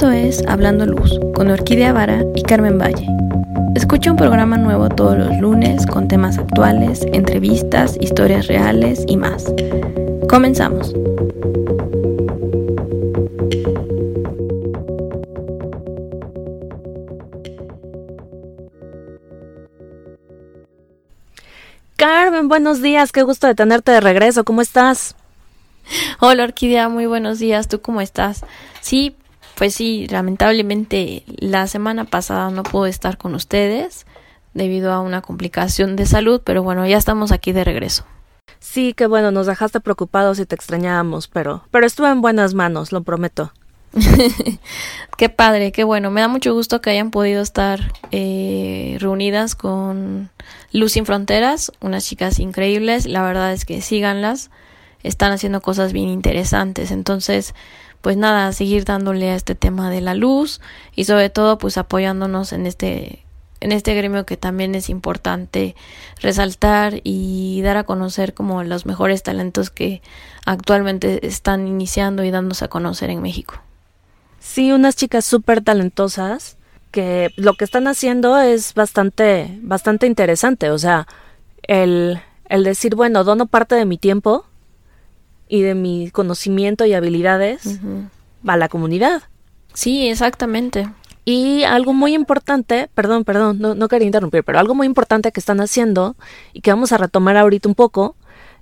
Esto es Hablando Luz con Orquídea Vara y Carmen Valle. Escucha un programa nuevo todos los lunes con temas actuales, entrevistas, historias reales y más. Comenzamos. Carmen, buenos días, qué gusto de tenerte de regreso, ¿cómo estás? Hola Orquídea, muy buenos días, ¿tú cómo estás? Sí, pues sí, lamentablemente la semana pasada no pude estar con ustedes debido a una complicación de salud, pero bueno, ya estamos aquí de regreso. Sí, qué bueno, nos dejaste preocupados y te extrañábamos, pero, pero estuve en buenas manos, lo prometo. qué padre, qué bueno. Me da mucho gusto que hayan podido estar eh, reunidas con Luz Sin Fronteras, unas chicas increíbles. La verdad es que síganlas están haciendo cosas bien interesantes. Entonces, pues nada, seguir dándole a este tema de la luz y sobre todo pues apoyándonos en este en este gremio que también es importante resaltar y dar a conocer como los mejores talentos que actualmente están iniciando y dándose a conocer en México. Sí, unas chicas súper talentosas que lo que están haciendo es bastante, bastante interesante. O sea, el, el decir, bueno, dono parte de mi tiempo y de mi conocimiento y habilidades a la comunidad. Sí, exactamente. Y algo muy importante, perdón, perdón, no, no quería interrumpir, pero algo muy importante que están haciendo y que vamos a retomar ahorita un poco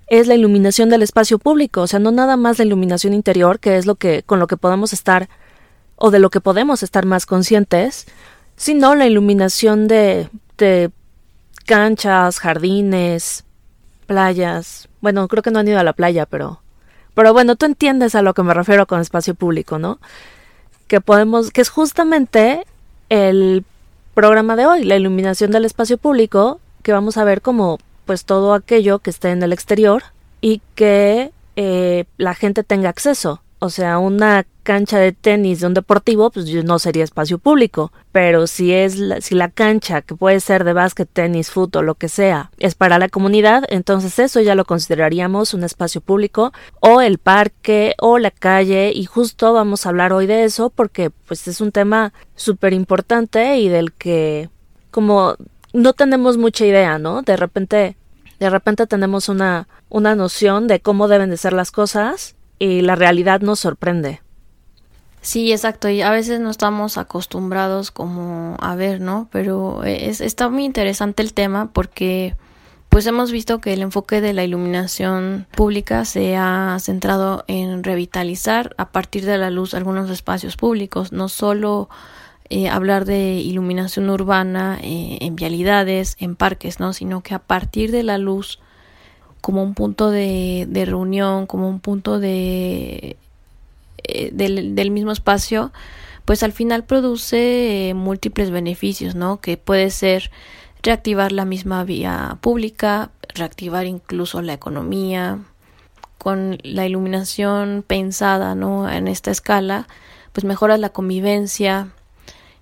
es la iluminación del espacio público, o sea, no nada más la iluminación interior, que es lo que con lo que podemos estar o de lo que podemos estar más conscientes, sino la iluminación de, de canchas, jardines, playas. Bueno, creo que no han ido a la playa, pero pero bueno, tú entiendes a lo que me refiero con espacio público, ¿no? Que podemos, que es justamente el programa de hoy, la iluminación del espacio público, que vamos a ver como pues todo aquello que esté en el exterior y que eh, la gente tenga acceso. O sea, una cancha de tenis de un deportivo, pues no sería espacio público. Pero si es la, si la cancha, que puede ser de básquet, tenis, fútbol, lo que sea, es para la comunidad, entonces eso ya lo consideraríamos un espacio público o el parque o la calle y justo vamos a hablar hoy de eso porque pues es un tema súper importante y del que como no tenemos mucha idea, ¿no? De repente de repente tenemos una, una noción de cómo deben de ser las cosas y la realidad nos sorprende. Sí, exacto, y a veces no estamos acostumbrados como a ver, ¿no? Pero es, está muy interesante el tema porque pues hemos visto que el enfoque de la iluminación pública se ha centrado en revitalizar a partir de la luz algunos espacios públicos, no solo eh, hablar de iluminación urbana eh, en vialidades, en parques, ¿no? Sino que a partir de la luz como un punto de, de reunión, como un punto de, eh, del, mismo espacio, pues al final produce eh, múltiples beneficios, ¿no? Que puede ser reactivar la misma vía pública, reactivar incluso la economía, con la iluminación pensada, ¿no? En esta escala, pues mejora la convivencia,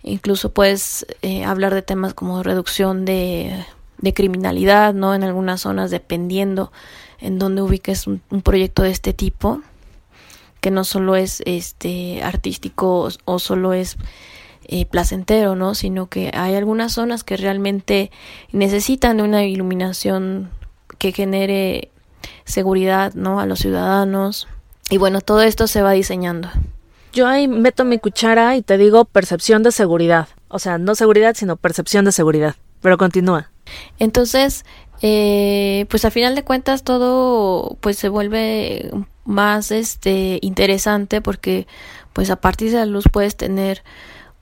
incluso puedes eh, hablar de temas como reducción de de criminalidad, ¿no? En algunas zonas, dependiendo en dónde ubiques un, proyecto de este tipo, que no solo es este artístico o, solo es eh, placentero, ¿no? Sino que hay algunas zonas que realmente necesitan de una iluminación que genere seguridad, ¿no? A los ciudadanos. Y bueno, todo esto se va diseñando. Yo ahí meto mi cuchara y te digo percepción de seguridad. O sea, no seguridad, sino percepción de seguridad. Pero continúa. Entonces, eh, pues a final de cuentas todo pues se vuelve más este interesante porque pues a partir de la luz puedes tener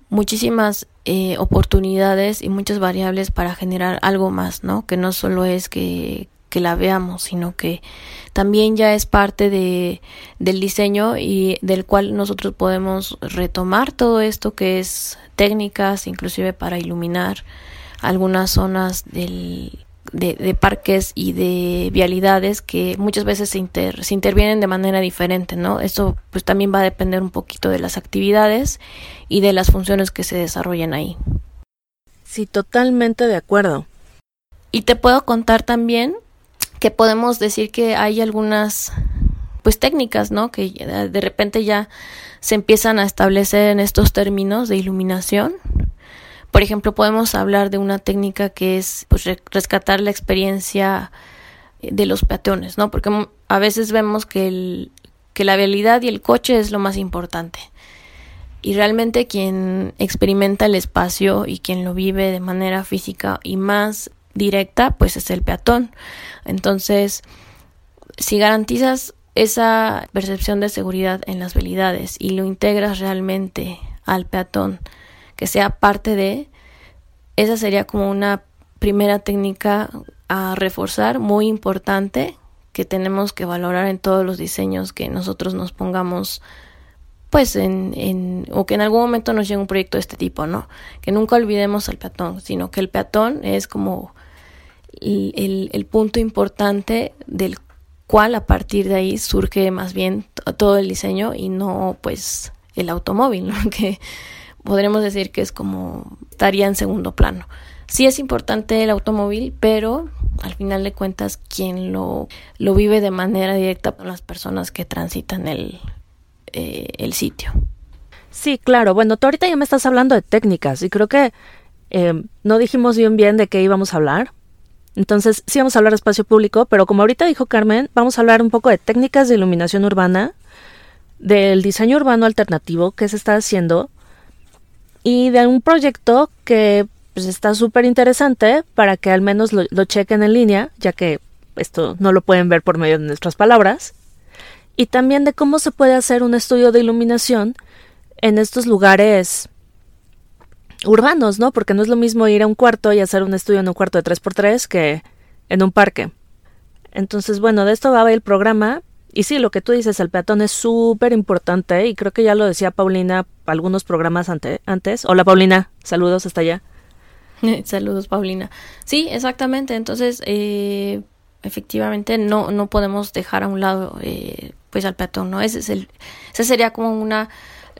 muchísimas eh, oportunidades y muchas variables para generar algo más, ¿no? Que no solo es que, que la veamos, sino que también ya es parte de, del diseño y del cual nosotros podemos retomar todo esto que es técnicas, inclusive para iluminar algunas zonas del, de, parques y de vialidades que muchas veces se, se intervienen de manera diferente, ¿no? Esto pues también va a depender un poquito de las actividades y de las funciones que se desarrollan ahí. Sí, totalmente de acuerdo. Y te puedo contar también que podemos decir que hay algunas pues técnicas, ¿no? Que de repente ya se empiezan a establecer en estos términos de iluminación. Por ejemplo, podemos hablar de una técnica que es pues, rescatar la experiencia de los peatones, ¿no? Porque a veces vemos que, el, que la habilidad y el coche es lo más importante. Y realmente quien experimenta el espacio y quien lo vive de manera física y más directa, pues es el peatón. Entonces, si garantizas esa percepción de seguridad en las habilidades y lo integras realmente al peatón, que sea parte de, esa sería como una primera técnica a reforzar muy importante que tenemos que valorar en todos los diseños que nosotros nos pongamos pues en, en, o que en algún momento nos llegue un proyecto de este tipo, ¿no? Que nunca olvidemos al peatón, sino que el peatón es como el, el, punto importante del cual a partir de ahí surge más bien todo el diseño y no pues el automóvil, ¿no? que podremos decir que es como estaría en segundo plano. Sí es importante el automóvil, pero al final de cuentas quien lo, lo vive de manera directa son las personas que transitan el, eh, el sitio. Sí, claro. Bueno, tú ahorita ya me estás hablando de técnicas y creo que eh, no dijimos bien bien de qué íbamos a hablar. Entonces, sí vamos a hablar de espacio público, pero como ahorita dijo Carmen, vamos a hablar un poco de técnicas de iluminación urbana, del diseño urbano alternativo que se está haciendo y de un proyecto que pues, está súper interesante para que al menos lo, chequen en línea, ya que esto no lo pueden ver por medio de nuestras palabras, y también de cómo se puede hacer un estudio de iluminación en estos lugares urbanos, ¿no? Porque no es lo mismo ir a un cuarto y hacer un estudio en un cuarto de 3x3 que en un parque. Entonces, bueno, de esto va el programa. Y sí, lo que tú dices, el peatón es súper importante y creo que ya lo decía Paulina algunos programas antes. Hola Paulina, saludos hasta allá. saludos Paulina. Sí, exactamente. Entonces, eh, efectivamente no, no podemos dejar a un lado eh, pues al peatón, ¿no? Ese es el, esa sería como una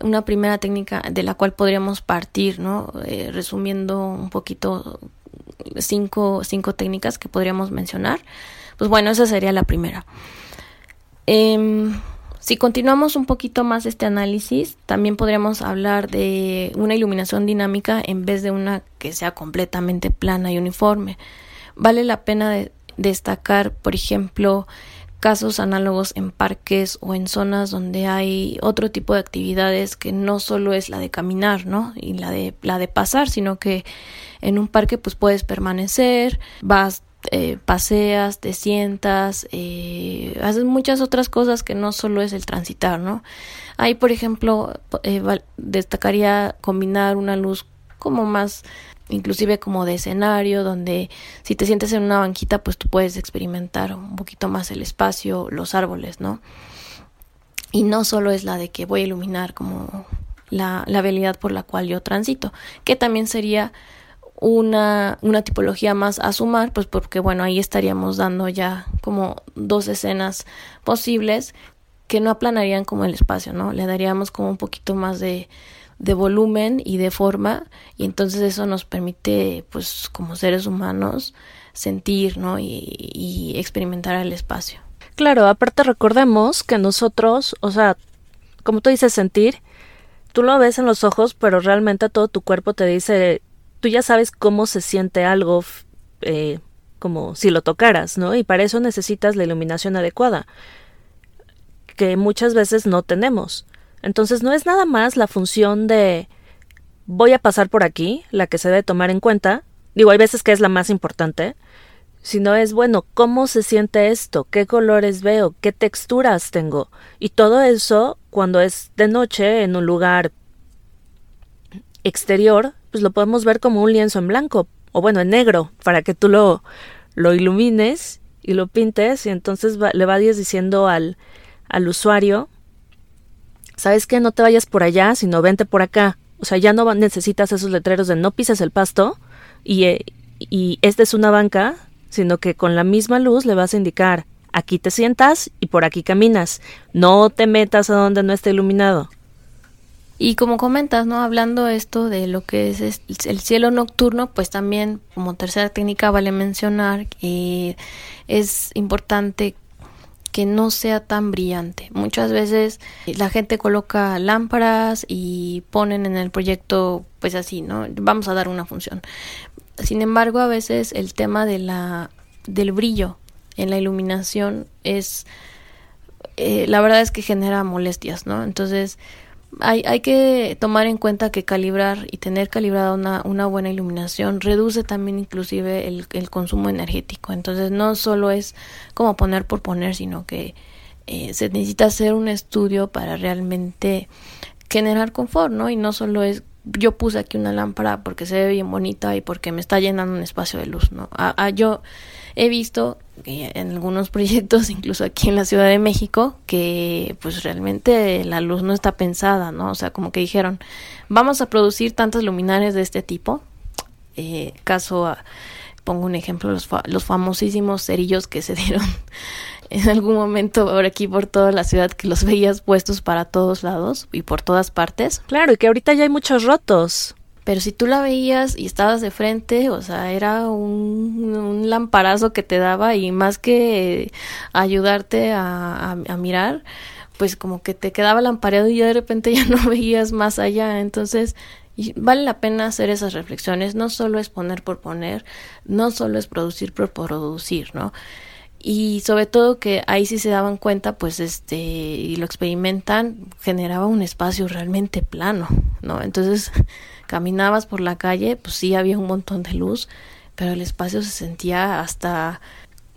una primera técnica de la cual podríamos partir, ¿no? Eh, resumiendo un poquito cinco, cinco técnicas que podríamos mencionar. Pues bueno, esa sería la primera. Em, si continuamos un poquito más este análisis, también podríamos hablar de una iluminación dinámica en vez de una que sea completamente plana y uniforme. Vale la pena destacar, por ejemplo, casos análogos en parques o en zonas donde hay otro tipo de actividades que no solo es la de caminar, ¿no? Y la de la de pasar, sino que en un parque pues puedes permanecer, vas eh, paseas, te sientas, eh, haces muchas otras cosas que no solo es el transitar, ¿no? Ahí, por ejemplo, eh, destacaría combinar una luz como más inclusive como de escenario, donde si te sientes en una banquita, pues tú puedes experimentar un poquito más el espacio, los árboles, ¿no? Y no solo es la de que voy a iluminar como la, la habilidad por la cual yo transito, que también sería una, una tipología más a sumar, pues porque bueno, ahí estaríamos dando ya como dos escenas posibles que no aplanarían como el espacio, ¿no? Le daríamos como un poquito más de, de volumen y de forma y entonces eso nos permite pues como seres humanos sentir ¿no? y, experimentar el espacio. Claro, aparte recordemos que nosotros, o sea, como tú dices sentir, tú lo ves en los ojos, pero realmente todo tu cuerpo te dice, tú ya sabes cómo se siente algo eh, como si lo tocaras, ¿no? Y para eso necesitas la iluminación adecuada, que muchas veces no tenemos. Entonces no es nada más la función de voy a pasar por aquí, la que se debe tomar en cuenta, digo, hay veces que es la más importante, sino es, bueno, ¿cómo se siente esto? ¿Qué colores veo? ¿Qué texturas tengo? Y todo eso, cuando es de noche, en un lugar exterior, pues lo podemos ver como un lienzo en blanco, o bueno, en negro, para que tú lo, lo ilumines y lo pintes, y entonces le vayas diciendo al, al usuario ¿sabes qué? No te vayas por allá, sino vente por acá. O sea, ya no necesitas esos letreros de no pises el pasto y, eh, y esta es una banca, sino que con la misma luz le vas a indicar aquí te sientas y por aquí caminas. No te metas a donde no esté iluminado. Y como comentas, ¿no? Hablando esto de lo que es el cielo nocturno, pues también como tercera técnica vale mencionar que es importante que no sea tan brillante. Muchas veces la gente coloca lámparas y ponen en el proyecto pues así, ¿no? Vamos a dar una función. Sin embargo, a veces el tema de la del brillo en la iluminación es eh, la verdad es que genera molestias, ¿no? Entonces, hay, hay que tomar en cuenta que calibrar y tener calibrada una, una buena iluminación reduce también inclusive el, consumo energético. Entonces no solo es como poner por poner, sino que eh, se necesita hacer un estudio para realmente generar confort, ¿no? Y no solo es yo puse aquí una lámpara porque se ve bien bonita y porque me está llenando un espacio de luz, ¿no? A, a yo he visto en algunos proyectos, incluso aquí en la Ciudad de México, que pues realmente la luz no está pensada, ¿no? O sea, como que dijeron, vamos a producir tantas luminarias de este tipo. Eh, caso, pongo un ejemplo, los, los famosísimos cerillos que se dieron en algún momento por aquí, por toda la ciudad, que los veías puestos para todos lados y por todas partes. Claro, y que ahorita ya hay muchos rotos. Pero si tú la veías y estabas de frente, o sea, era un, un lamparazo que te daba y más que ayudarte a, a, a, mirar, pues como que te quedaba lampareado y ya de repente ya no veías más allá. Entonces, vale la pena hacer esas reflexiones. No solo es poner por poner, no solo es producir por producir, ¿no? Y sobre todo que ahí sí se daban cuenta pues este y lo experimentan generaba un espacio realmente plano no entonces caminabas por la calle pues sí había un montón de luz pero el espacio se sentía hasta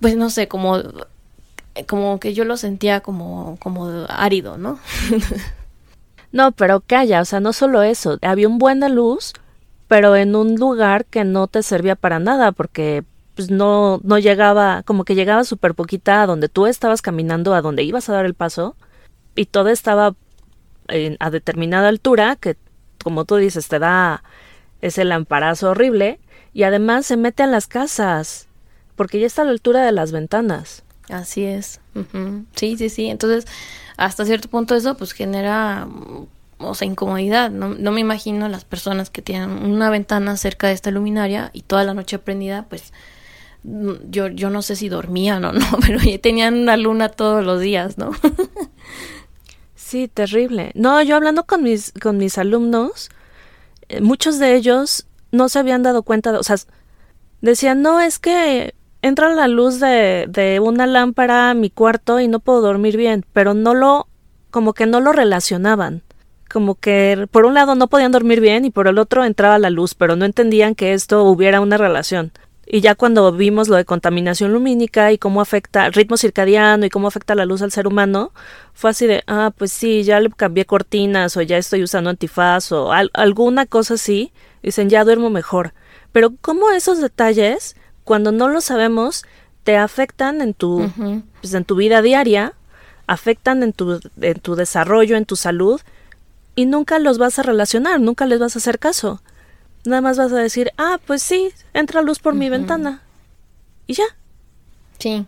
pues no sé como como que yo lo sentía como como árido no no pero calla o sea no solo eso había un buen de luz pero en un lugar que no te servía para nada porque pues no, no llegaba, como que llegaba súper poquita a donde tú estabas caminando, a donde ibas a dar el paso, y todo estaba en, a determinada altura, que como tú dices, te da ese lamparazo horrible, y además se mete a las casas, porque ya está a la altura de las ventanas. Así es. Sí, sí, sí. Entonces, hasta cierto punto eso pues genera o sea, incomodidad. No, no me imagino las personas que tienen una ventana cerca de esta luminaria y toda la noche prendida, pues yo, yo no sé si dormían o no, pero tenían una luna todos los días, ¿no? sí, terrible. No, yo hablando con mis, con mis alumnos, eh, muchos de ellos no se habían dado cuenta, de, o sea, decían, no, es que entra la luz de, de una lámpara a mi cuarto y no puedo dormir bien, pero no lo, como que no lo relacionaban como que por un lado no podían dormir bien y por el otro entraba la luz, pero no entendían que esto hubiera una relación. Y ya cuando vimos lo de contaminación lumínica y cómo afecta el ritmo circadiano y cómo afecta la luz al ser humano, fue así de, ah, pues sí, ya le cambié cortinas o ya estoy usando antifaz o al alguna cosa así. Dicen, ya duermo mejor. Pero cómo esos detalles, cuando no los sabemos, te afectan en tu, uh -huh. pues, en tu vida diaria, afectan en tu, en tu desarrollo, en tu salud, y nunca los vas a relacionar, nunca les vas a hacer caso. Nada más vas a decir, ah, pues sí, entra luz por uh -huh. mi ventana. Y ya. Sí.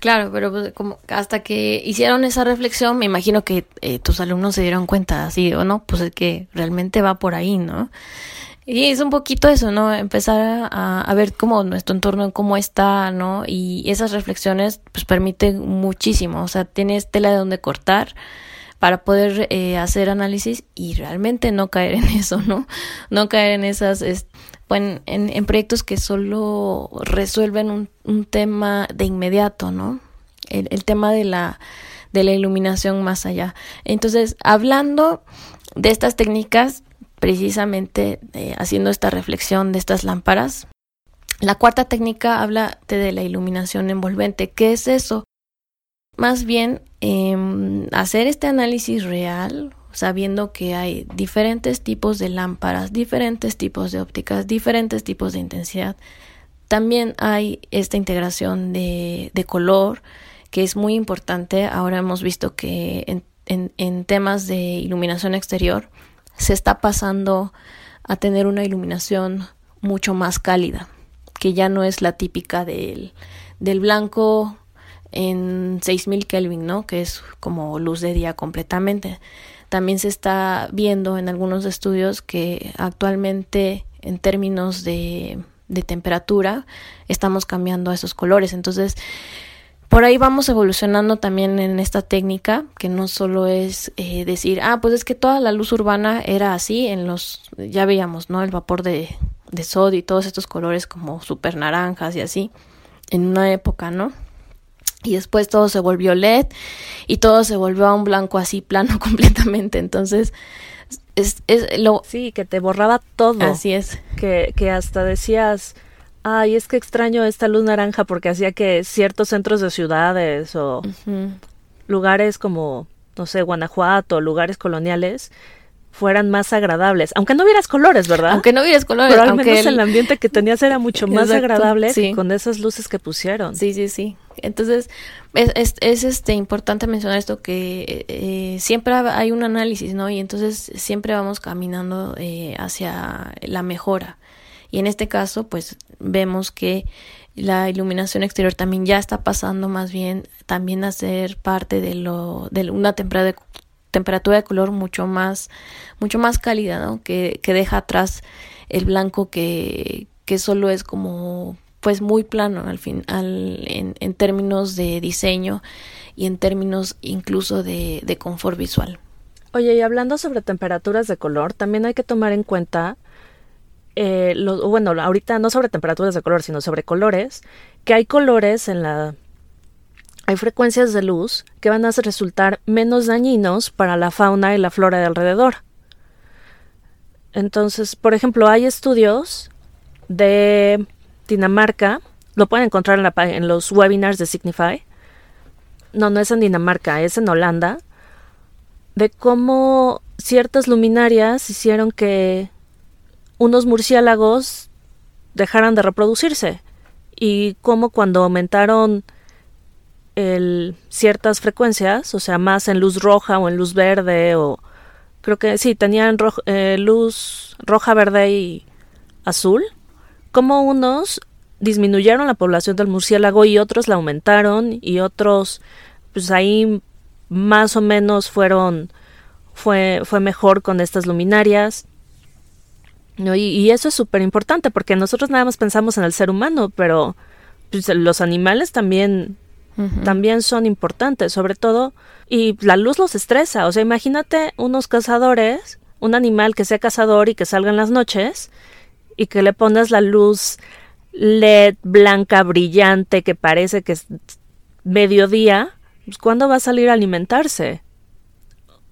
Claro, pero pues, como hasta que hicieron esa reflexión, me imagino que eh, tus alumnos se dieron cuenta, así o no, pues es que realmente va por ahí, ¿no? Y es un poquito eso, ¿no? Empezar a, a, ver cómo nuestro entorno, cómo está, ¿no? Y esas reflexiones, pues permiten muchísimo, o sea, tienes tela de donde cortar para poder eh, hacer análisis y realmente no caer en eso, ¿no? No caer en esas, es, en, en, proyectos que solo resuelven un, tema de inmediato, ¿no? El, el, tema de la, de la iluminación más allá. Entonces, hablando de estas técnicas, precisamente eh, haciendo esta reflexión de estas lámparas, la cuarta técnica habla de la iluminación envolvente. ¿Qué es eso? Más bien eh, hacer este análisis real, sabiendo que hay diferentes tipos de lámparas, diferentes tipos de ópticas, diferentes tipos de intensidad. También hay esta integración de, de color, que es muy importante. Ahora hemos visto que en, en, temas de iluminación exterior se está pasando a tener una iluminación mucho más cálida, que ya no es la típica del blanco en 6000 Kelvin, ¿no? Que es como luz de día completamente. También se está viendo en algunos estudios que actualmente en términos de, de temperatura estamos cambiando a esos colores. Entonces, por ahí vamos evolucionando también en esta técnica, que no solo es eh, decir, ah, pues es que toda la luz urbana era así, en los, ya veíamos, ¿no? El vapor de, de sodio y todos estos colores como super naranjas y así, en una época, ¿no? Y después todo se volvió LED y todo se volvió a un blanco así plano completamente. Entonces, es, es lo... Sí, que te borraba todo. Así es. Que, que hasta decías, ay, es que extraño esta luz naranja porque hacía que ciertos centros de ciudades o lugares como, no sé, Guanajuato, lugares coloniales, fueran más agradables, aunque no vieras colores, ¿verdad? Aunque no vieras colores, pero al aunque menos el... ambiente que tenías era mucho más agradable con esas luces que pusieron. Sí, sí, sí. Entonces es, es, es este importante mencionar esto que eh, siempre hay un análisis, ¿no? Y entonces siempre vamos caminando eh, hacia la mejora. Y en este caso, pues vemos que la iluminación exterior también ya está pasando más bien también a ser parte de lo de una temporada de temperatura de color mucho más, mucho más cálida, ¿no? Que, que deja atrás el blanco que, que solo es como pues muy plano al fin al, en, en, términos de diseño y en términos incluso de, de confort visual. Oye, y hablando sobre temperaturas de color, también hay que tomar en cuenta eh, lo, bueno, ahorita no sobre temperaturas de color, sino sobre colores, que hay colores en la hay frecuencias de luz que van a resultar menos dañinos para la fauna y la flora de alrededor. Entonces, por ejemplo, hay estudios de Dinamarca, lo pueden encontrar en, la, en los webinars de Signify. No, no es en Dinamarca, es en Holanda, de cómo ciertas luminarias hicieron que unos murciélagos dejaran de reproducirse y cómo cuando aumentaron el, ciertas frecuencias, o sea, más en luz roja o en luz verde, o creo que sí, tenían eh, luz roja, verde y azul, como unos disminuyeron la población del murciélago y otros la aumentaron y otros, pues ahí más o menos fueron, fue, fue mejor con estas luminarias. Y, y, eso es súper importante porque nosotros nada más pensamos en el ser humano, pero pues, los animales también también son importantes, sobre todo, y la luz los estresa, o sea, imagínate unos cazadores, un animal que sea cazador y que salga en las noches y que le pones la luz LED blanca brillante que parece que es mediodía, pues ¿cuándo va a salir a alimentarse?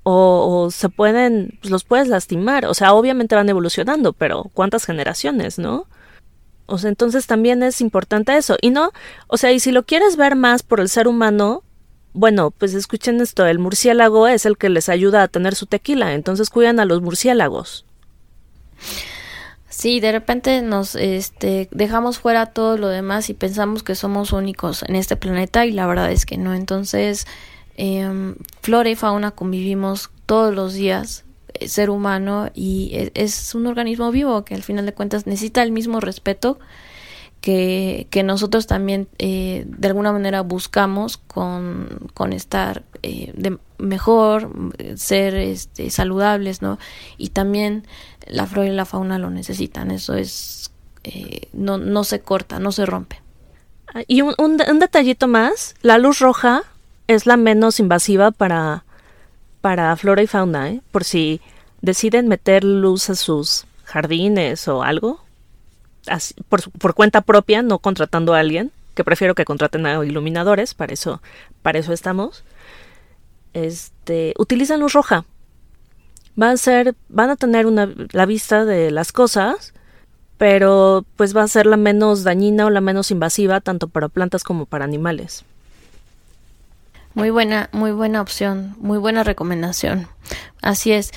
O, se pueden, pues los puedes lastimar, o sea, obviamente van evolucionando, pero ¿cuántas generaciones, no? O sea, entonces también es importante eso. Y no, o sea, y si lo quieres ver más por el ser humano, bueno, pues escuchen esto, el murciélago es el que les ayuda a tener su tequila, entonces cuidan a los murciélagos. Sí, de repente nos este, dejamos fuera todo lo demás y pensamos que somos únicos en este planeta y la verdad es que no. Entonces, eh, flora y fauna convivimos todos los días ser humano y e, es, un organismo vivo que al final de cuentas necesita el mismo respeto que, que nosotros también eh, de alguna manera buscamos con, con estar eh, de mejor, ser este, saludables, ¿no? Y también la flora y la fauna lo necesitan, eso es, no, no se corta, no se rompe. Y un, un, un detallito más, la luz roja es la menos invasiva para para flora y fauna, ¿eh? por si deciden meter luz a sus jardines o algo, por, cuenta propia, no contratando a alguien, que prefiero que contraten a iluminadores, para eso, para eso estamos. Este, utilizan luz roja. Va a ser, van a tener una, la vista de las cosas, pero pues va a ser la menos dañina o la menos invasiva tanto para plantas como para animales. Muy buena, muy buena opción, muy buena recomendación. Así es.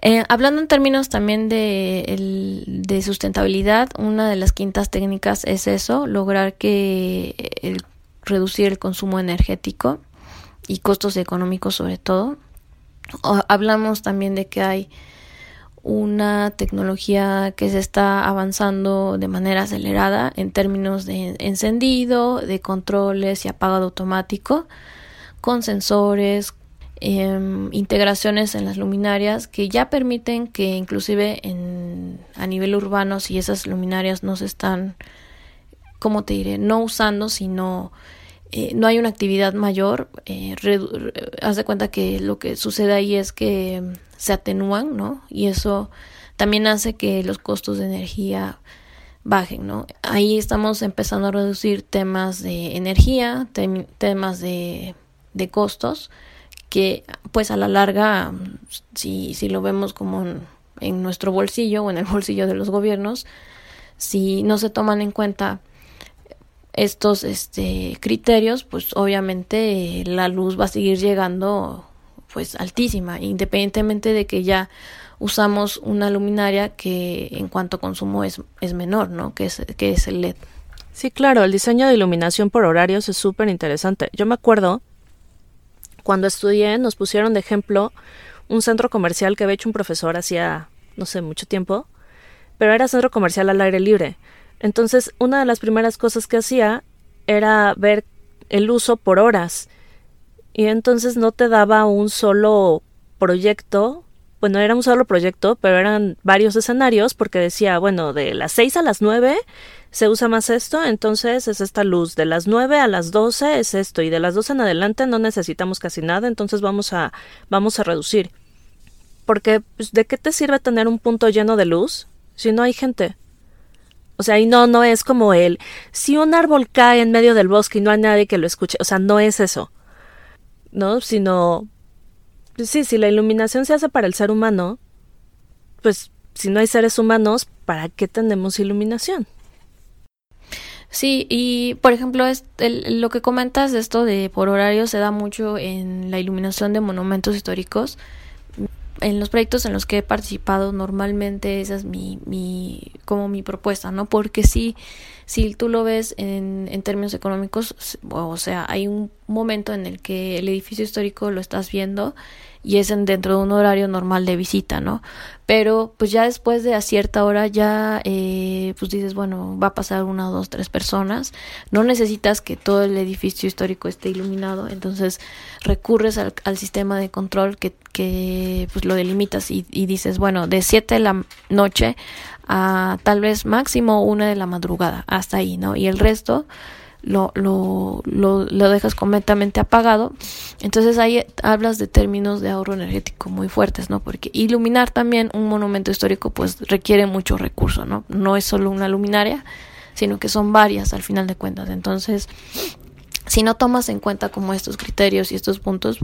Eh, hablando en términos también de, de, sustentabilidad, una de las quintas técnicas es eso, lograr que el, reducir el consumo energético y costos económicos sobre todo. hablamos también de que hay una tecnología que se está avanzando de manera acelerada en términos de encendido, de controles y apagado automático con sensores, em, integraciones en las luminarias que ya permiten que inclusive en, a nivel urbano si esas luminarias no se están, como te diré? No usando, sino eh, no hay una actividad mayor, eh, haz de cuenta que lo que sucede ahí es que se atenúan, ¿no? Y eso también hace que los costos de energía bajen, ¿no? Ahí estamos empezando a reducir temas de energía, temas de, de, costos, que pues a la larga, si, si lo vemos como en, nuestro bolsillo o en el bolsillo de los gobiernos, si no se toman en cuenta estos este, criterios, pues obviamente la luz va a seguir llegando pues altísima, independientemente de que ya usamos una luminaria que en cuanto consumo es, es menor, ¿no? Que es, que es el LED. Sí, claro, el diseño de iluminación por horarios es súper interesante. Yo me acuerdo, cuando estudié, nos pusieron de ejemplo un centro comercial que había hecho un profesor hacía, no sé, mucho tiempo, pero era centro comercial al aire libre. Entonces, una de las primeras cosas que hacía era ver el uso por horas. Y entonces no te daba un solo proyecto, bueno, era un solo proyecto, pero eran varios escenarios porque decía, bueno, de las 6 a las 9 se usa más esto, entonces es esta luz, de las 9 a las 12 es esto y de las 12 en adelante no necesitamos casi nada, entonces vamos a vamos a reducir. Porque pues, ¿de qué te sirve tener un punto lleno de luz si no hay gente? O sea, y no, no es como el, si un árbol cae en medio del bosque y no hay nadie que lo escuche, o sea, no es eso, ¿no? Sino, sí, si la iluminación se hace para el ser humano, pues si no hay seres humanos, ¿para qué tenemos iluminación? Sí, y por ejemplo, es lo que comentas de esto de por horario se da mucho en la iluminación de monumentos históricos. En los proyectos en los que he participado normalmente esa es mi, mi como mi propuesta no porque si si tú lo ves en, en términos económicos o sea hay un momento en el que el edificio histórico lo estás viendo y es en, dentro de un horario normal de visita, ¿no? Pero pues ya después de a cierta hora ya eh, pues dices, bueno, va a pasar una, dos, tres personas, no necesitas que todo el edificio histórico esté iluminado, entonces recurres al, sistema de control que, que pues lo delimitas y, y dices, bueno, de 7 de la noche a tal vez máximo una de la madrugada, hasta ahí, ¿no? Y el resto lo, lo, lo, lo, dejas completamente apagado. Entonces ahí hablas de términos de ahorro energético muy fuertes, ¿no? Porque iluminar también un monumento histórico pues requiere mucho recurso, ¿no? No es solo una luminaria, sino que son varias al final de cuentas. Entonces, si no tomas en cuenta como estos criterios y estos puntos,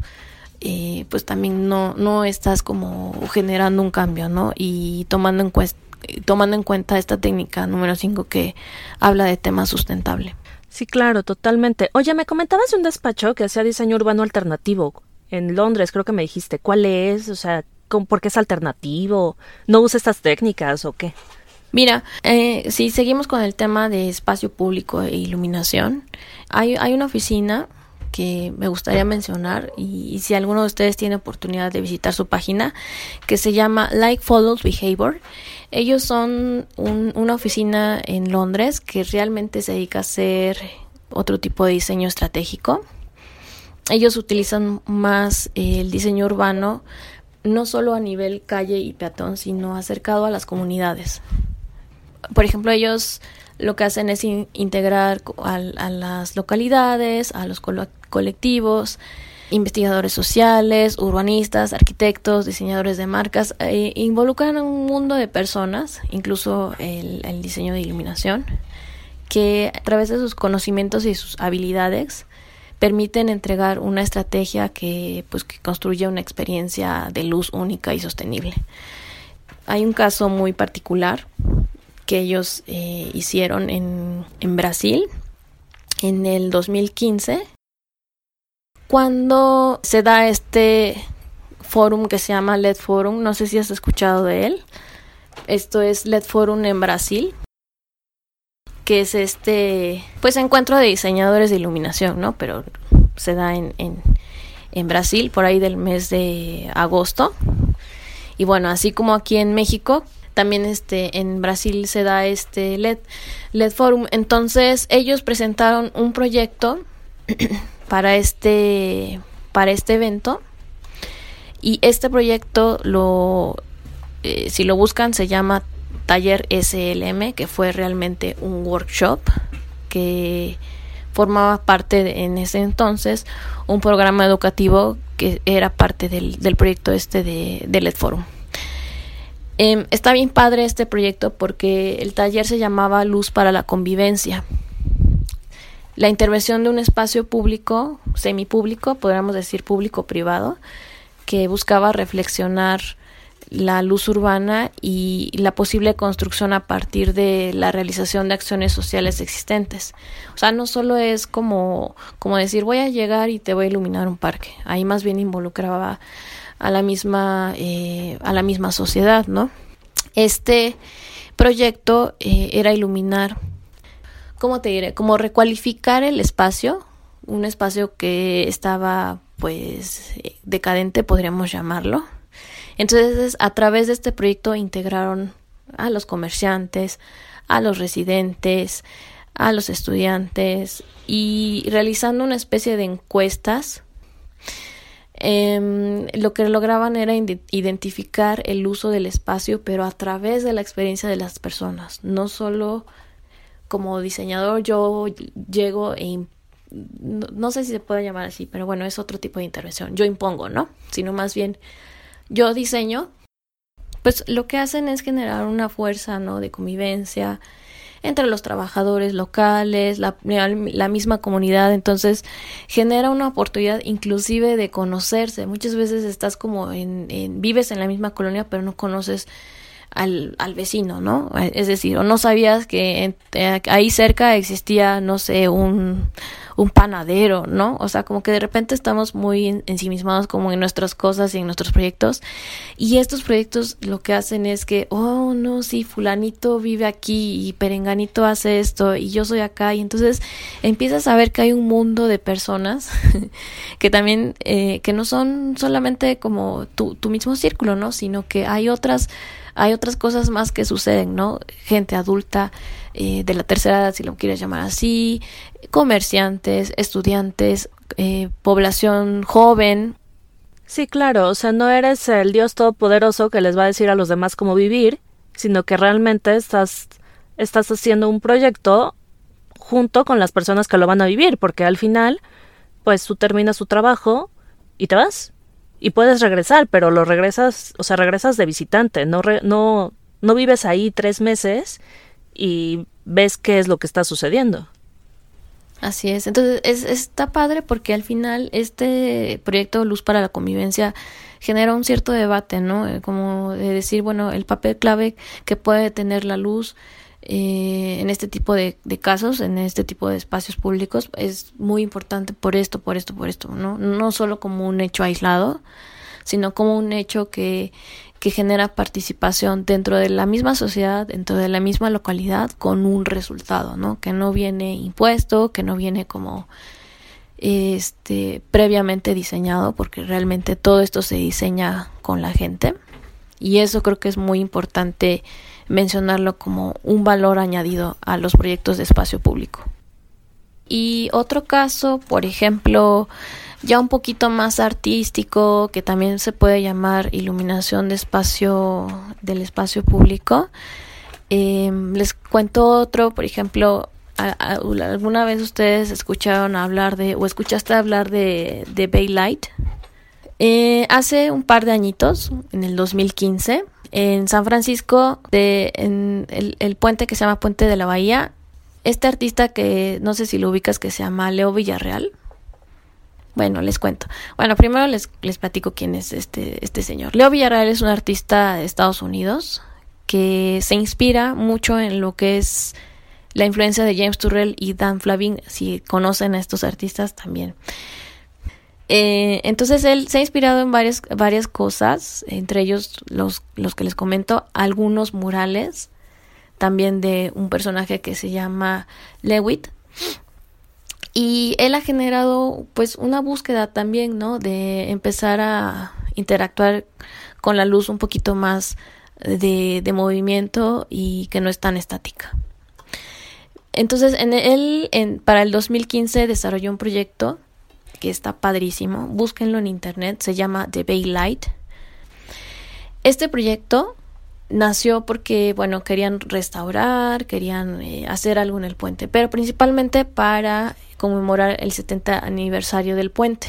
eh, pues también no, no estás como generando un cambio, ¿no? Y tomando en, tomando en cuenta esta técnica número 5 que habla de tema sustentable. Sí, claro, totalmente. Oye, me comentabas de un despacho que hacía diseño urbano alternativo en Londres, creo que me dijiste. ¿Cuál es? O sea, ¿por qué es alternativo? ¿No usa estas técnicas o qué? Mira, eh, si seguimos con el tema de espacio público e iluminación, hay, hay una oficina que me gustaría mencionar y, si alguno de ustedes tiene oportunidad de visitar su página que se llama Like Follows Behavior ellos son una oficina en Londres que realmente se dedica a hacer otro tipo de diseño estratégico. Ellos utilizan más el diseño urbano, no solo a nivel calle y peatón, sino acercado a las comunidades. Por ejemplo, ellos lo que hacen es integrar a, las localidades, a los colectivos, investigadores sociales, urbanistas, arquitectos, diseñadores de marcas, eh, involucran a un mundo de personas, incluso el, el, diseño de iluminación, que a través de sus conocimientos y sus habilidades permiten entregar una estrategia que, pues, que construya una experiencia de luz única y sostenible. Hay un caso muy particular que ellos eh, hicieron en, Brasil en el 2015 cuando se da este forum que se llama LED Forum, no sé si has escuchado de él. Esto es LED Forum en Brasil, que es este, pues encuentro de diseñadores de iluminación, ¿no? Pero se da en, en Brasil por ahí del mes de agosto. Y bueno, así como aquí en México, también este en Brasil se da este LED LED Forum. Entonces, ellos presentaron un proyecto para este, para este evento. Y este proyecto lo, eh, si lo buscan, se llama Taller SLM, que fue realmente un workshop que formaba parte en ese entonces un programa educativo que era parte del, del proyecto este de, de LED Forum. Em, está bien padre este proyecto porque el taller se llamaba Luz para la Convivencia. La intervención de un espacio público, semipúblico, podríamos decir público-privado, que buscaba reflexionar la luz urbana y la posible construcción a partir de la realización de acciones sociales existentes. O sea, no solo es como, como decir voy a llegar y te voy a iluminar un parque. Ahí más bien involucraba a la misma, eh, a la misma sociedad, ¿no? Este proyecto eh, era iluminar, ¿cómo te diré? Como recualificar el espacio, un espacio que estaba pues decadente, podríamos llamarlo. Entonces, a través de este proyecto integraron a los comerciantes, a los residentes, a los estudiantes y realizando una especie de encuestas Em, lo que lograban era identificar el uso del espacio, pero a través de la experiencia de las personas. No solo como diseñador yo llego e no, sé si se puede llamar así, pero bueno, es otro tipo de intervención. Yo impongo, ¿no? Sino más bien yo diseño. Pues lo que hacen es generar una fuerza, ¿no? De convivencia, entre los trabajadores locales, la, la, misma comunidad, entonces genera una oportunidad inclusive de conocerse. Muchas veces estás como en, en vives en la misma colonia, pero no conoces al, al vecino, ¿no? Es decir, o no sabías que eh, ahí cerca existía, no sé, un, un panadero, ¿no? O sea, como que de repente estamos muy ensimismados como en nuestras cosas y en nuestros proyectos. Y estos proyectos lo que hacen es que, oh, no, sí, fulanito vive aquí y perenganito hace esto y yo soy acá. Y entonces empiezas a ver que hay un mundo de personas que también, eh, que no son solamente como tu, tu mismo círculo, ¿no? Sino que hay otras hay otras cosas más que suceden, ¿no? Gente adulta eh, de la tercera edad, si lo quieres llamar así, comerciantes, estudiantes, eh, población joven. Sí, claro, o sea, no eres el Dios todopoderoso que les va a decir a los demás cómo vivir, sino que realmente estás, estás haciendo un proyecto junto con las personas que lo van a vivir, porque al final, pues tú terminas tu trabajo y te vas y puedes regresar, pero lo regresas, o sea, regresas de visitante, no, no, no vives ahí tres meses y ves qué es lo que está sucediendo. Así es, entonces es, está padre porque al final este proyecto Luz para la Convivencia genera un cierto debate, ¿no? Eh, como de decir, bueno, el papel clave que puede tener la luz eh, en este tipo de, casos, en este tipo de espacios públicos, es muy importante por esto, por esto, por esto, ¿no? No solo como un hecho aislado, sino como un hecho que, que genera participación dentro de la misma sociedad, dentro de la misma localidad, con un resultado, ¿no? Que no viene impuesto, que no viene como este previamente diseñado, porque realmente todo esto se diseña con la gente. Y eso creo que es muy importante mencionarlo como un valor añadido a los proyectos de espacio público. Y otro caso, por ejemplo, ya un poquito más artístico, que también se puede llamar iluminación de espacio del espacio público. Em, les cuento otro, por ejemplo, ¿alguna vez ustedes escucharon hablar de, o escuchaste hablar de, de Baylight? Eh, hace un par de añitos, en el 2015, en San Francisco, de, en el, puente que se llama Puente de la Bahía, este artista que no sé si lo ubicas que se llama Leo Villarreal. Bueno, les cuento. Bueno, primero les, les platico quién es este, este señor. Leo Villarreal es un artista de Estados Unidos que se inspira mucho en lo que es la influencia de James Turrell y Dan Flavin, si conocen a estos artistas también. Eh, entonces él se ha inspirado en varias, varias cosas, entre ellos los, los que les comento, algunos murales, también de un personaje que se llama Lewitt. Y él ha generado pues una búsqueda también, ¿no? De empezar a interactuar con la luz un poquito más de, de movimiento y que no es tan estática. Entonces, en él, en, para el 2015 desarrolló un proyecto que está padrísimo. Búsquenlo en internet, se llama The Bay Light. Este proyecto nació porque, bueno, querían restaurar, querían eh, hacer algo en el puente, pero principalmente para conmemorar el 70 aniversario del puente.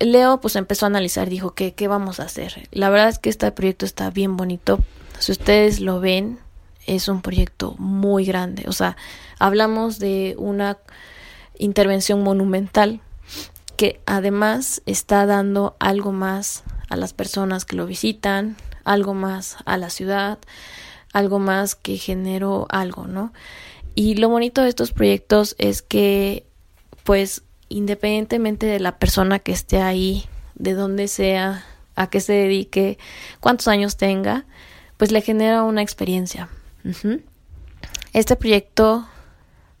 Leo pues empezó a analizar, dijo, ¿qué, ¿qué vamos a hacer? La verdad es que este proyecto está bien bonito. Si ustedes lo ven, es un proyecto muy grande. O sea, hablamos de una intervención monumental que además está dando algo más a las personas que lo visitan, algo más a la ciudad, algo más que generó algo, ¿no? Y lo bonito de estos proyectos es que, pues, independientemente de la persona que esté ahí, de dónde sea, a qué se dedique, cuántos años tenga, pues le genera una experiencia. Este proyecto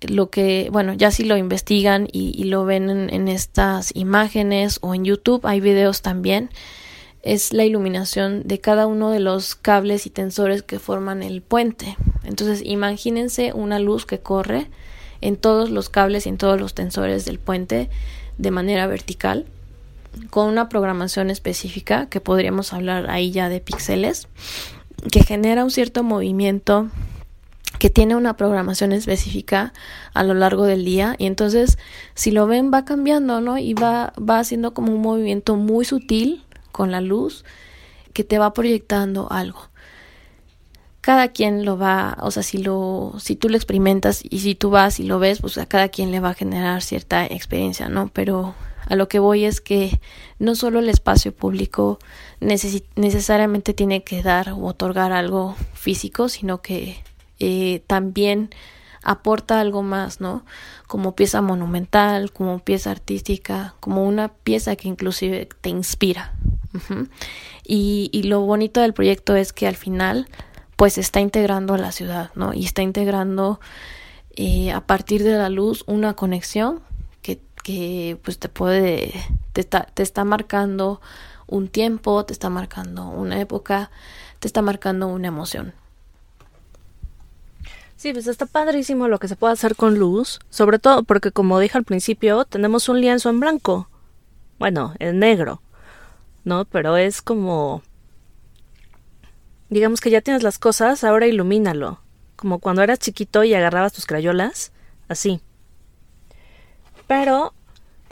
lo que, bueno, ya si lo investigan y, lo ven en, estas imágenes o en YouTube, hay videos también, es la iluminación de cada uno de los cables y tensores que forman el puente. Entonces, imagínense una luz que corre en todos los cables y en todos los tensores del puente de manera vertical, con una programación específica, que podríamos hablar ahí ya de píxeles, que genera un cierto movimiento que tiene una programación específica a lo largo del día y entonces si lo ven va cambiando, ¿no? Y va, va haciendo como un movimiento muy sutil con la luz que te va proyectando algo. Cada quien lo va, o sea, si lo, si tú lo experimentas y si tú vas y lo ves, pues a cada quien le va a generar cierta experiencia, ¿no? Pero a lo que voy es que no solo el espacio público necesariamente tiene que dar o otorgar algo físico, sino que eh, también aporta algo más, ¿no? Como pieza monumental, como pieza artística, como una pieza que inclusive te inspira. y, y, lo bonito del proyecto es que al final, pues está integrando a la ciudad, ¿no? Y está integrando eh, a partir de la luz una conexión que, que pues te puede, te está, te está marcando un tiempo, te está marcando una época, te está marcando una emoción. Sí, pues está padrísimo lo que se puede hacer con luz, sobre todo porque como dije al principio, tenemos un lienzo en blanco. Bueno, en negro, ¿no? Pero es como... Digamos que ya tienes las cosas, ahora ilumínalo. Como cuando eras chiquito y agarrabas tus crayolas, así. Pero,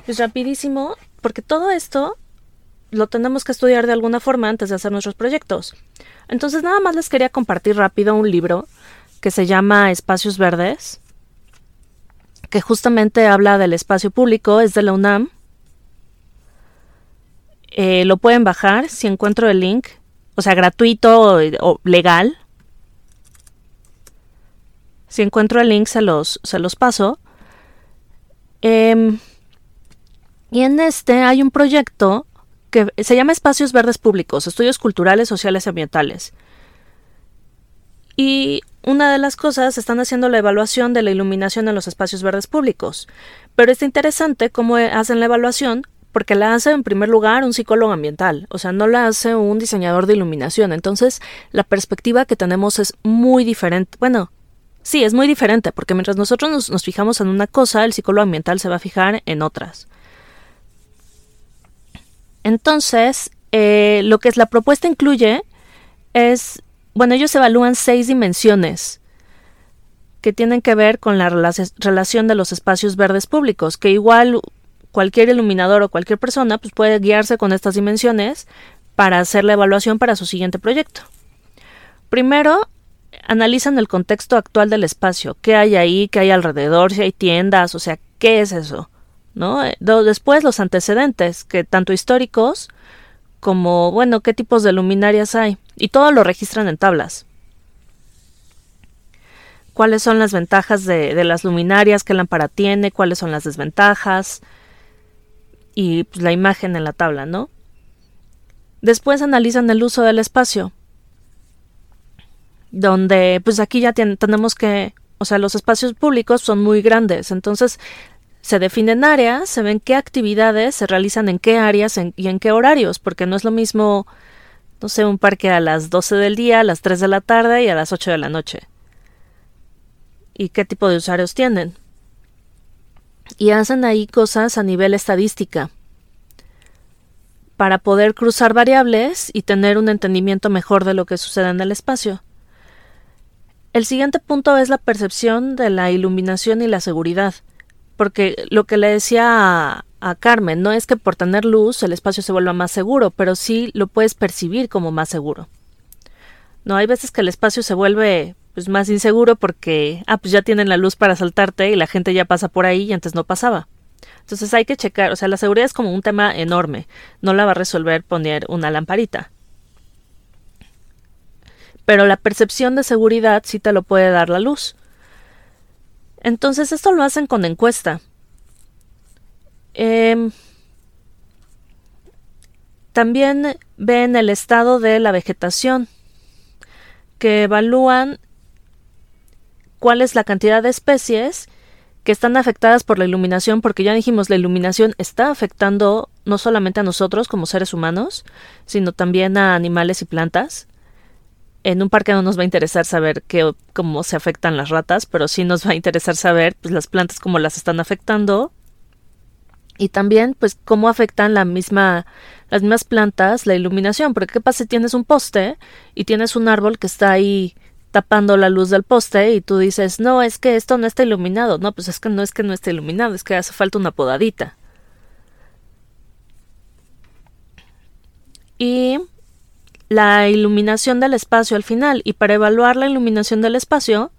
pues rapidísimo, porque todo esto lo tenemos que estudiar de alguna forma antes de hacer nuestros proyectos. Entonces nada más les quería compartir rápido un libro que se llama Espacios Verdes, que justamente habla del espacio público, es de la UNAM. Eh, lo pueden bajar si encuentro el link, o sea, gratuito o, legal. Si encuentro el link se los, se los paso. Em, y en este hay un proyecto que se llama Espacios Verdes Públicos, Estudios Culturales, Sociales y Ambientales. Y una de las cosas están haciendo la evaluación de la iluminación en los espacios verdes públicos. Pero está interesante cómo hacen la evaluación porque la hace en primer lugar un psicólogo ambiental, o sea, no la hace un diseñador de iluminación. Entonces, la perspectiva que tenemos es muy diferente. Bueno, sí, es muy diferente, porque mientras nosotros nos, fijamos en una cosa, el psicólogo ambiental se va a fijar en otras. Entonces, eh, lo que es la propuesta incluye es bueno, ellos evalúan seis dimensiones que tienen que ver con la relación de los espacios verdes públicos, que igual cualquier iluminador o cualquier persona pues, puede guiarse con estas dimensiones para hacer la evaluación para su siguiente proyecto. Primero, analizan el contexto actual del espacio, qué hay ahí, qué hay alrededor, si hay tiendas, o sea, qué es eso, ¿no? Después los antecedentes, que tanto históricos como, bueno, qué tipos de luminarias hay, y todo lo registran en tablas. ¿Cuáles son las ventajas de, las luminarias? ¿Qué lámpara tiene? ¿Cuáles son las desventajas? Y pues, la imagen en la tabla, ¿no? Después analizan el uso del espacio, donde pues aquí ya tenemos que, o sea, los espacios públicos son muy grandes, entonces se definen áreas, se ven qué actividades se realizan en qué áreas y en qué horarios, porque no es lo mismo, no sé, un parque a las 12 del día, a las 3 de la tarde y a las 8 de la noche. ¿Y qué tipo de usuarios tienen? Y hacen ahí cosas a nivel estadística para poder cruzar variables y tener un entendimiento mejor de lo que sucede en el espacio. El siguiente punto es la percepción de la iluminación y la seguridad, porque lo que le decía a, a, Carmen no es que por tener luz el espacio se vuelva más seguro, pero sí lo puedes percibir como más seguro. No, hay veces que el espacio se vuelve pues más inseguro porque ah pues ya tienen la luz para saltarte y la gente ya pasa por ahí y antes no pasaba. Entonces hay que checar, o sea, la seguridad es como un tema enorme, no la va a resolver poner una lamparita. Pero la percepción de seguridad sí te lo puede dar la luz. Entonces esto lo hacen con encuesta. Eh, también ven el estado de la vegetación, que evalúan cuál es la cantidad de especies que están afectadas por la iluminación, porque ya dijimos, la iluminación está afectando no solamente a nosotros como seres humanos, sino también a animales y plantas. En un parque no nos va a interesar saber qué, cómo se afectan las ratas, pero sí nos va a interesar saber pues, las plantas cómo las están afectando y también pues cómo afectan la misma las mismas plantas la iluminación, porque qué pasa si tienes un poste y tienes un árbol que está ahí tapando la luz del poste y tú dices, no, es que esto no está iluminado. No, pues es que no es que no esté iluminado, es que hace falta una podadita. Y la iluminación del espacio al final. Y para evaluar la iluminación del espacio,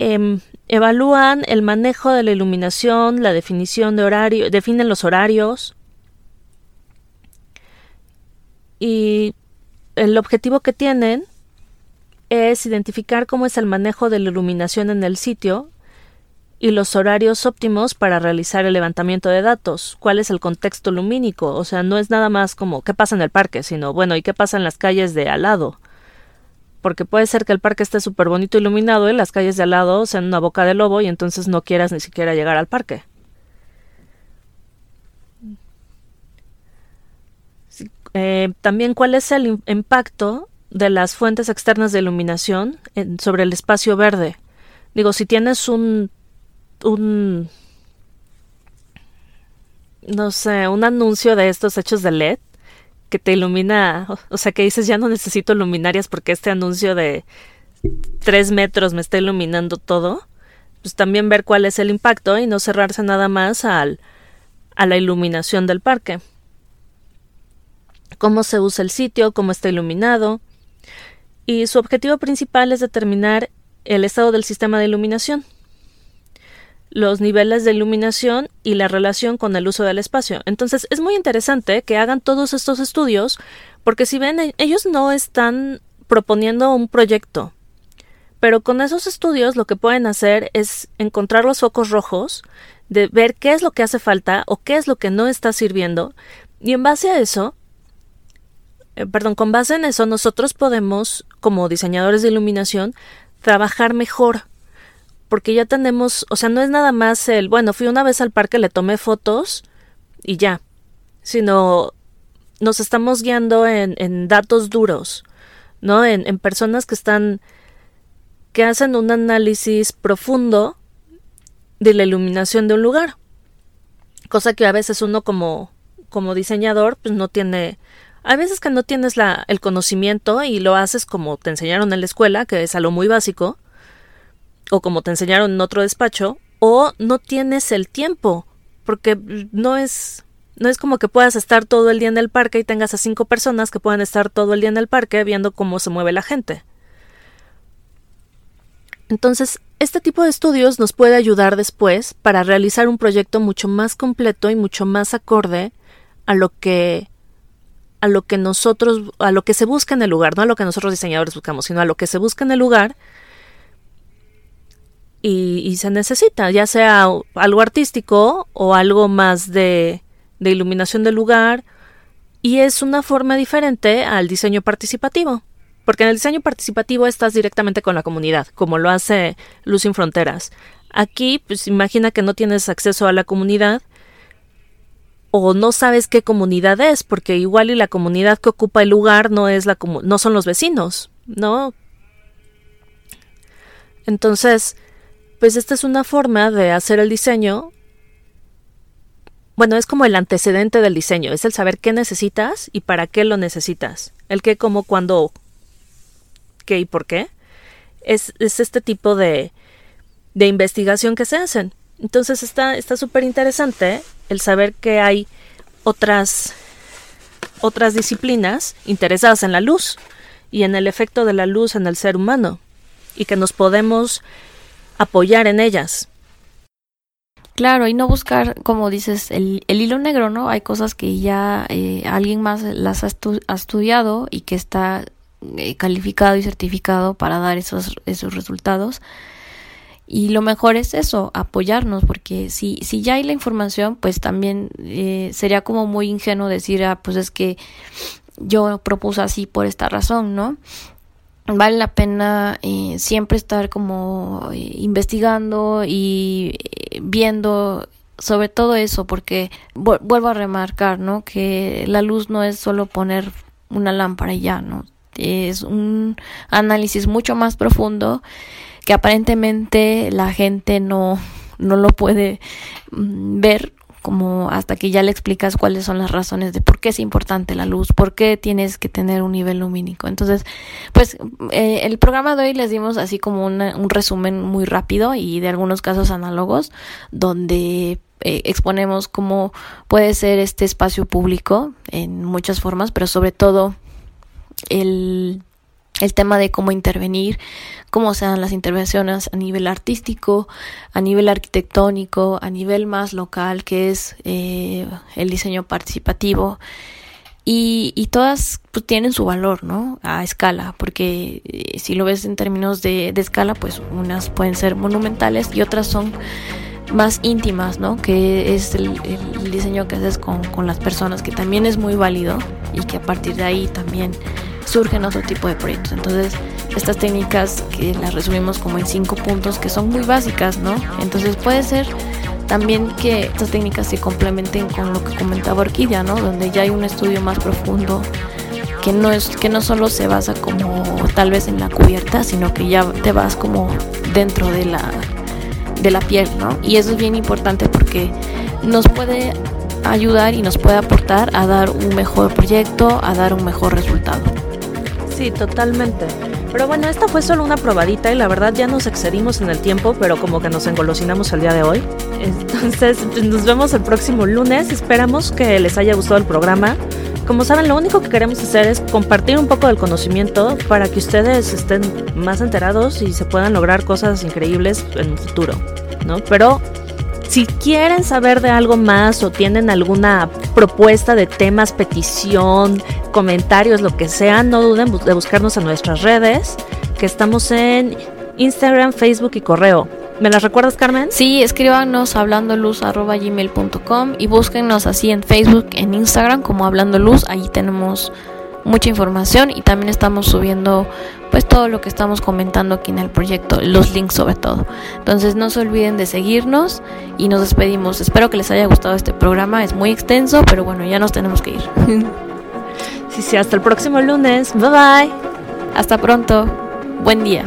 eh, evalúan el manejo de la iluminación, la definición de horario, definen los horarios. Y el objetivo que tienen es identificar cómo es el manejo de la iluminación en el sitio y los horarios óptimos para realizar el levantamiento de datos, cuál es el contexto lumínico, o sea, no es nada más como qué pasa en el parque, sino bueno, y qué pasa en las calles de al lado. Porque puede ser que el parque esté súper bonito iluminado y las calles de al lado sean una boca de lobo y entonces no quieras ni siquiera llegar al parque. Eh, también cuál es el impacto de las fuentes externas de iluminación sobre el espacio verde. Digo, si tienes un, un, no sé, un anuncio de estos hechos de LED que te ilumina, o, sea, que dices ya no necesito luminarias porque este anuncio de tres metros me está iluminando todo, pues también ver cuál es el impacto y no cerrarse nada más al, a la iluminación del parque. Cómo se usa el sitio, cómo está iluminado, y su objetivo principal es determinar el estado del sistema de iluminación, los niveles de iluminación y la relación con el uso del espacio. Entonces es muy interesante que hagan todos estos estudios porque si ven ellos no están proponiendo un proyecto, pero con esos estudios lo que pueden hacer es encontrar los focos rojos, de ver qué es lo que hace falta o qué es lo que no está sirviendo y en base a eso eh, perdón, con base en eso nosotros podemos, como diseñadores de iluminación, trabajar mejor. Porque ya tenemos, o sea, no es nada más el, bueno, fui una vez al parque, le tomé fotos y ya, sino nos estamos guiando en, en datos duros, ¿no? En, en personas que están, que hacen un análisis profundo de la iluminación de un lugar. Cosa que a veces uno como, como diseñador, pues no tiene hay veces que no tienes la, el conocimiento y lo haces como te enseñaron en la escuela, que es algo muy básico, o como te enseñaron en otro despacho, o no tienes el tiempo, porque no es no es como que puedas estar todo el día en el parque y tengas a cinco personas que puedan estar todo el día en el parque viendo cómo se mueve la gente. Entonces, este tipo de estudios nos puede ayudar después para realizar un proyecto mucho más completo y mucho más acorde a lo que a lo que nosotros, a lo que se busca en el lugar, no a lo que nosotros diseñadores buscamos, sino a lo que se busca en el lugar y, se necesita, ya sea algo artístico o algo más de, de iluminación del lugar, y es una forma diferente al diseño participativo. Porque en el diseño participativo estás directamente con la comunidad, como lo hace Luz sin Fronteras. Aquí, pues imagina que no tienes acceso a la comunidad o no sabes qué comunidad es, porque igual y la comunidad que ocupa el lugar no es la no son los vecinos, ¿no? Entonces, pues esta es una forma de hacer el diseño bueno, es como el antecedente del diseño, es el saber qué necesitas y para qué lo necesitas. El qué, como, cuándo, qué y por qué. Es, es este tipo de, de investigación que se hacen. Entonces está súper interesante el saber que hay otras, otras disciplinas interesadas en la luz y en el efecto de la luz en el ser humano y que nos podemos apoyar en ellas. Claro, y no buscar, como dices, el, el hilo negro, ¿no? Hay cosas que ya eh, alguien más las ha, estudiado y que está eh, calificado y certificado para dar esos, esos resultados. Y lo mejor es eso, apoyarnos, porque si, si ya hay la información, pues también eh, sería como muy ingenuo decir, ah, pues es que yo propuse así por esta razón, ¿no? vale la pena eh, siempre estar como eh, investigando y eh, viendo sobre todo eso porque vuelvo a remarcar no que la luz no es solo poner una lámpara y ya no es un análisis mucho más profundo que aparentemente la gente no no lo puede mm, ver como hasta que ya le explicas cuáles son las razones de por qué es importante la luz, por qué tienes que tener un nivel lumínico. Entonces, pues eh, el programa de hoy les dimos así como un resumen muy rápido y de algunos casos análogos donde eh, exponemos cómo puede ser este espacio público en muchas formas, pero sobre todo el el tema de cómo intervenir, cómo se dan las intervenciones a nivel artístico, a nivel arquitectónico, a nivel más local, que es eh, el diseño participativo. Y, y todas pues, tienen su valor, ¿no? A escala, porque eh, si lo ves en términos de, de escala, pues unas pueden ser monumentales y otras son más íntimas, ¿no? Que es el, diseño que haces con, con las personas, que también es muy válido y que a partir de ahí también surgen otro tipo de proyectos. Entonces, estas técnicas que las resumimos como en cinco puntos que son muy básicas, ¿no? Entonces puede ser también que estas técnicas se complementen con lo que comentaba Orquídea, ¿no? Donde ya hay un estudio más profundo que no es que no solo se basa como tal vez en la cubierta, sino que ya te vas como dentro de la de la piel, ¿no? Y eso es bien importante porque nos puede ayudar y nos puede aportar a dar un mejor proyecto, a dar un mejor resultado. Sí, totalmente. Pero bueno, esta fue solo una probadita y la verdad ya nos excedimos en el tiempo, pero como que nos engolosinamos el día de hoy. Entonces, pues, nos vemos el próximo lunes. Esperamos que les haya gustado el programa. Como saben, lo único que queremos hacer es compartir un poco del conocimiento para que ustedes estén más enterados y se puedan lograr cosas increíbles en el futuro, ¿no? Pero si quieren saber de algo más o tienen alguna propuesta de temas, petición, comentarios, lo que sea, no duden de buscarnos en nuestras redes, que estamos en Instagram, Facebook y correo. ¿Me las recuerdas, Carmen? Sí, escríbanos hablandoluz.gmail.com y búsquenos así en Facebook, en Instagram como Hablando Luz. Allí tenemos mucha información y también estamos subiendo pues todo lo que estamos comentando aquí en el proyecto, los links sobre todo. Entonces no se olviden de seguirnos y nos despedimos. Espero que les haya gustado este programa, es muy extenso, pero bueno, ya nos tenemos que ir. sí, sí, hasta el próximo lunes. Bye bye. Hasta pronto. Buen día.